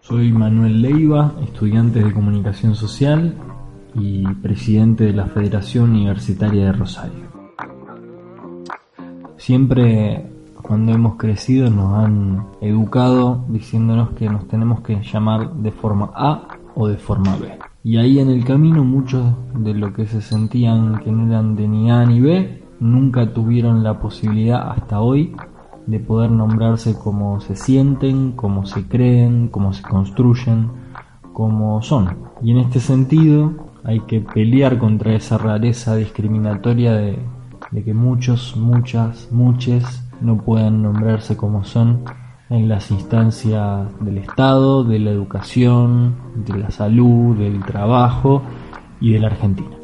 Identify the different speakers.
Speaker 1: Soy Manuel Leiva, estudiante de comunicación social y presidente de la Federación Universitaria de Rosario. Siempre cuando hemos crecido nos han educado diciéndonos que nos tenemos que llamar de forma A o de forma B. Y ahí en el camino muchos de lo que se sentían que no eran de ni A ni B nunca tuvieron la posibilidad hasta hoy de poder nombrarse como se sienten, como se creen, como se construyen, como son. Y en este sentido hay que pelear contra esa rareza discriminatoria de, que muchos, muchas, muchos no puedan nombrarse como son en las instancias del Estado, de la educación, de la salud, del trabajo y de la Argentina.